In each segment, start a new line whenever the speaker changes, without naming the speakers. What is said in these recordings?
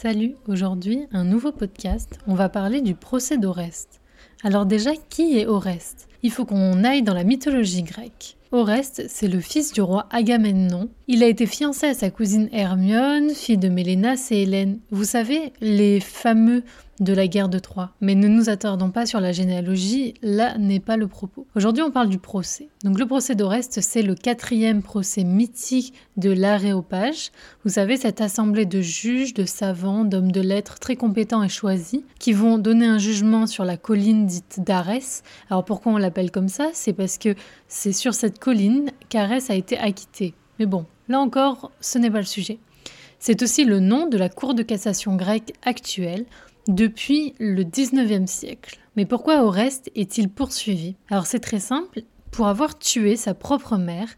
Salut, aujourd'hui un nouveau podcast, on va parler du procès d'Oreste. Alors déjà, qui est Oreste? Il faut qu'on aille dans la mythologie grecque. Oreste, c'est le fils du roi Agamemnon. Il a été fiancé à sa cousine Hermione, fille de Mélénas et Hélène. Vous savez, les fameux de la guerre de Troie. Mais ne nous attardons pas sur la généalogie, là n'est pas le propos. Aujourd'hui, on parle du procès. Donc, le procès d'Oreste, c'est le quatrième procès mythique de l'aréopage. Vous savez, cette assemblée de juges, de savants, d'hommes de lettres très compétents et choisis qui vont donner un jugement sur la colline dite d'Arès. Alors, pourquoi on comme ça C'est parce que c'est sur cette colline qu'Arès a été acquitté. Mais bon, là encore, ce n'est pas le sujet. C'est aussi le nom de la Cour de cassation grecque actuelle, depuis le 19e siècle. Mais pourquoi Oreste est-il poursuivi? Alors c'est très simple, pour avoir tué sa propre mère,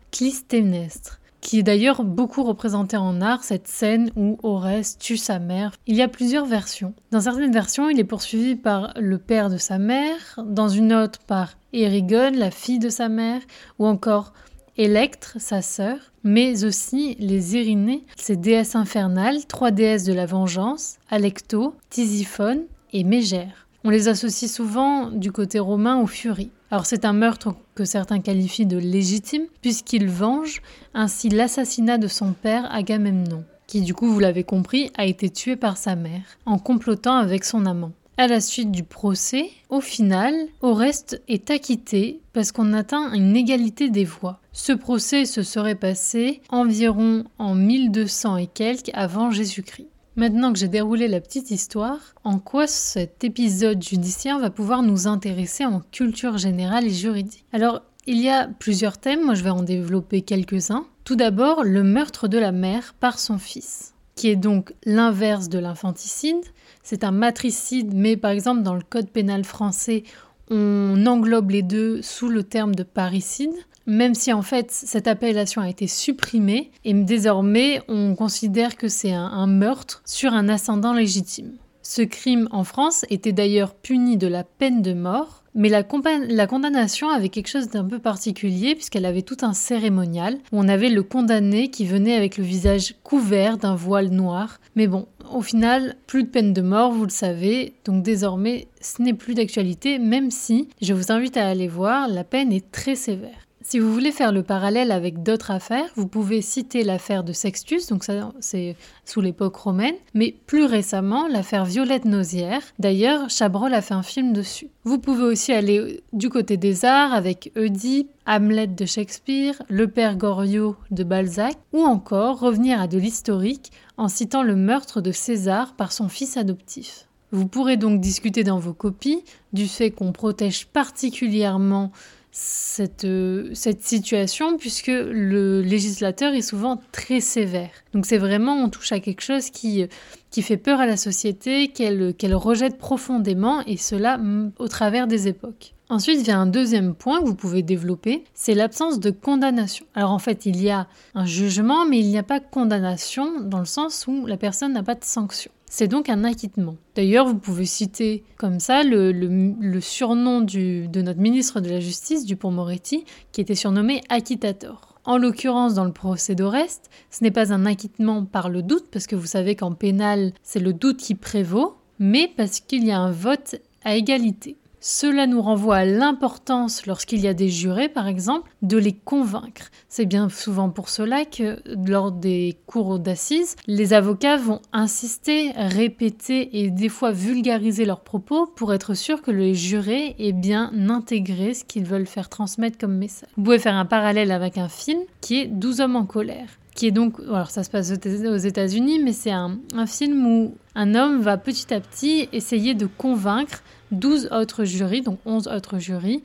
qui est d'ailleurs beaucoup représentée en art, cette scène où Oreste tue sa mère. Il y a plusieurs versions. Dans certaines versions, il est poursuivi par le père de sa mère, dans une autre par Érigone, la fille de sa mère, ou encore Électre, sa sœur, mais aussi les Irénées, ces déesses infernales, trois déesses de la vengeance, Alecto, Tisiphone et Mégère. On les associe souvent du côté romain aux furies. Alors c'est un meurtre que certains qualifient de légitime, puisqu'il venge ainsi l'assassinat de son père Agamemnon, qui du coup, vous l'avez compris, a été tué par sa mère, en complotant avec son amant. À la suite du procès, au final, Oreste est acquitté parce qu'on atteint une égalité des voix. Ce procès se serait passé environ en 1200 et quelques avant Jésus-Christ. Maintenant que j'ai déroulé la petite histoire, en quoi cet épisode judiciaire va pouvoir nous intéresser en culture générale et juridique? Alors, il y a plusieurs thèmes, moi je vais en développer quelques-uns. Tout d'abord, le meurtre de la mère par son fils, qui est donc l'inverse de l'infanticide, c'est un matricide, mais par exemple dans le code pénal français, on englobe les deux sous le terme de parricide, même si en fait cette appellation a été supprimée et désormais on considère que c'est un, meurtre sur un ascendant légitime. Ce crime en France était d'ailleurs puni de la peine de mort mais la, condamnation avait quelque chose d'un peu particulier puisqu'elle avait tout un cérémonial où on avait le condamné qui venait avec le visage couvert d'un voile noir. Mais bon, au final, plus de peine de mort, vous le savez, donc désormais ce n'est plus d'actualité, même si, je vous invite à aller voir, la peine est très sévère. Si vous voulez faire le parallèle avec d'autres affaires, vous pouvez citer l'affaire de Sextus, donc ça c'est sous l'époque romaine, mais plus récemment l'affaire Violette Nausière. D'ailleurs, Chabrol a fait un film dessus. Vous pouvez aussi aller du côté des arts avec Oedipe, Hamlet de Shakespeare, Le Père Goriot de Balzac, ou encore revenir à de l'historique en citant le meurtre de César par son fils adoptif. Vous pourrez donc discuter dans vos copies du fait qu'on protège particulièrement cette, euh, cette situation puisque le législateur est souvent très sévère. Donc c'est vraiment, on touche à quelque chose qui, qui fait peur à la société, qu'elle qu'elle rejette profondément et cela mm, au travers des époques. Ensuite vient un deuxième point que vous pouvez développer, c'est l'absence de condamnation. Alors en fait, il y a un jugement, mais il n'y a pas condamnation dans le sens où la personne n'a pas de sanction. C'est donc un acquittement. D'ailleurs, vous pouvez citer comme ça le, surnom de notre ministre de la Justice, Dupont-Moretti, qui était surnommé acquittator. En l'occurrence, dans le procès d'Oreste, ce n'est pas un acquittement par le doute, parce que vous savez qu'en pénal, c'est le doute qui prévaut, mais parce qu'il y a un vote à égalité. Cela nous renvoie à l'importance, lorsqu'il y a des jurés par exemple, de les convaincre. C'est bien souvent pour cela que lors des cours d'assises, les avocats vont insister, répéter et des fois vulgariser leurs propos pour être sûr que les jurés aient bien intégré ce qu'ils veulent faire transmettre comme message. Vous pouvez faire un parallèle avec un film qui est 12 hommes en colère qui est donc, alors ça se passe aux États-Unis, mais c'est un, un, film où un homme va petit à petit essayer de convaincre 12 autres jurys, donc 11 autres jurys,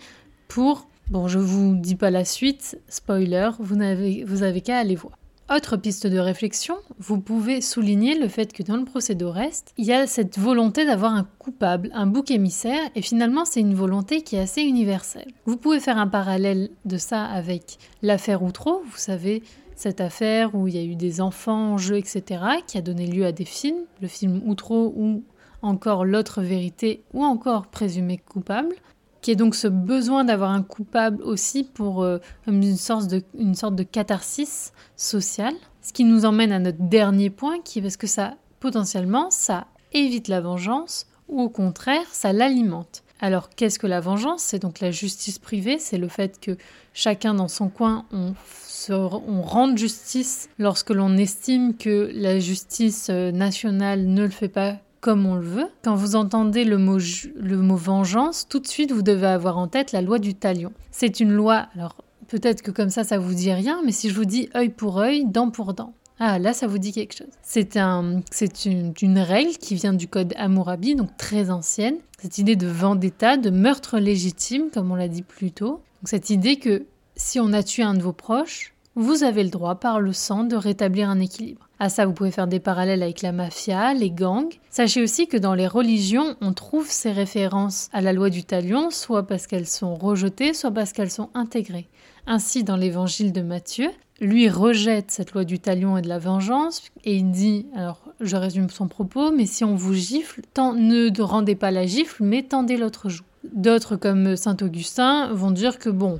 pour, bon je vous dis pas la suite, spoiler, vous n'avez avez qu'à aller voir. Autre piste de réflexion, vous pouvez souligner le fait que dans le procès d'Oreste, il y a cette volonté d'avoir un coupable, un bouc émissaire, et finalement c'est une volonté qui est assez universelle. Vous pouvez faire un parallèle de ça avec l'affaire Outreau, vous savez, cette affaire où il y a eu des enfants en jeu, etc., qui a donné lieu à des films, le film Outreau ou encore l'autre vérité ou encore présumé coupable, qui est donc ce besoin d'avoir un coupable aussi pour euh, une, sorte de, une sorte de catharsis sociale. Ce qui nous emmène à notre dernier point, qui est parce que ça potentiellement, ça évite la vengeance ou au contraire, ça l'alimente. Alors qu'est-ce que la vengeance? C'est donc la justice privée, c'est le fait que chacun dans son coin, on, on rende justice lorsque l'on estime que la justice euh, nationale ne le fait pas on le veut. Quand vous entendez le mot, le mot vengeance, tout de suite vous devez avoir en tête la loi du talion. C'est une loi, alors peut-être que comme ça ça vous dit rien, mais si je vous dis œil pour œil, dent pour dent, ah, là, ça vous dit quelque chose. C'est un, une, une, règle qui vient du code Hammurabi, donc très ancienne. Cette idée de vendetta, de meurtre légitime, comme on l'a dit plus tôt. Cette idée que si on a tué un de vos proches, vous avez le droit, par le sang, de rétablir un équilibre. À ça, vous pouvez faire des parallèles avec la mafia, les gangs. Sachez aussi que dans les religions, on trouve ces références à la loi du talion, soit parce qu'elles sont rejetées, soit parce qu'elles sont intégrées. Ainsi, dans l'évangile de Matthieu, lui rejette cette loi du talion et de la vengeance, et il dit, alors je résume son propos, mais si on vous gifle, ne rendez pas la gifle, mais tendez l'autre joue. D'autres, comme Saint Augustin, vont dire que bon,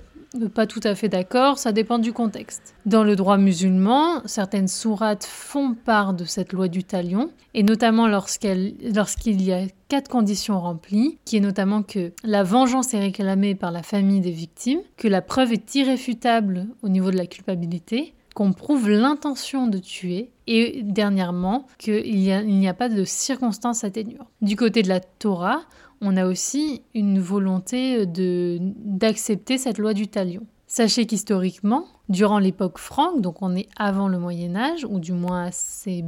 pas tout à fait d'accord, ça dépend du contexte. Dans le droit musulman, certaines sourates font part de cette loi du talion, et notamment lorsqu'il y a quatre conditions remplies, qui est notamment que la vengeance est réclamée par la famille des victimes, que la preuve est irréfutable au niveau de la culpabilité, qu'on prouve l'intention de tuer et dernièrement qu'il n'y a, a, pas de circonstances atténuantes. Du côté de la Torah, on a aussi une volonté d'accepter cette loi du talion. Sachez qu'historiquement, durant l'époque franque, donc on est avant le Moyen Âge, ou du moins à ses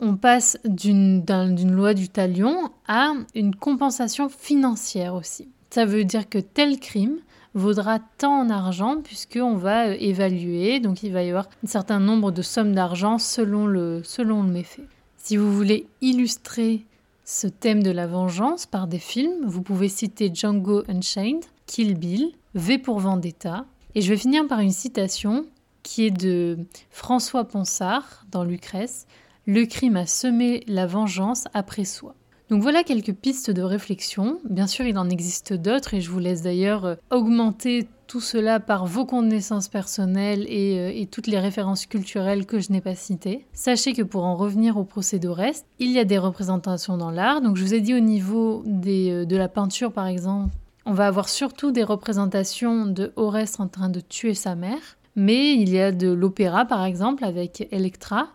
on passe d'une loi du talion à une compensation financière aussi. Ça veut dire que tel crime vaudra tant en argent puisqu'on va euh, évaluer, donc il va y avoir un certain nombre de sommes d'argent selon le, selon le méfait. Si vous voulez illustrer ce thème de la vengeance par des films. Vous pouvez citer Django Unchained, Kill Bill, V pour Vendetta. Et je vais finir par une citation qui est de François Ponsard dans Lucrèce. Le crime a semé la vengeance après soi. Donc voilà quelques pistes de réflexion. Bien sûr, il en existe d'autres et je vous laisse d'ailleurs euh, augmenter tout cela par vos connaissances personnelles euh, et, toutes les références culturelles que je n'ai pas citées. Sachez que pour en revenir au procès d'Oreste, il y a des représentations dans l'art. Donc je vous ai dit au niveau euh, de la peinture par exemple, on va avoir surtout des représentations de en train de tuer sa mère. Mais il y a de l'opéra par exemple avec Electra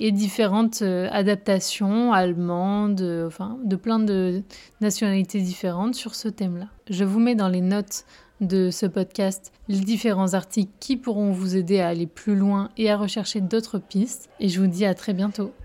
et différentes euh, adaptations allemandes, euh, enfin de plein de nationalités différentes sur ce thème-là. Je vous mets dans les notes de ce podcast les différents articles qui pourront vous aider à aller plus loin et à rechercher d'autres pistes. Et je vous dis à très bientôt.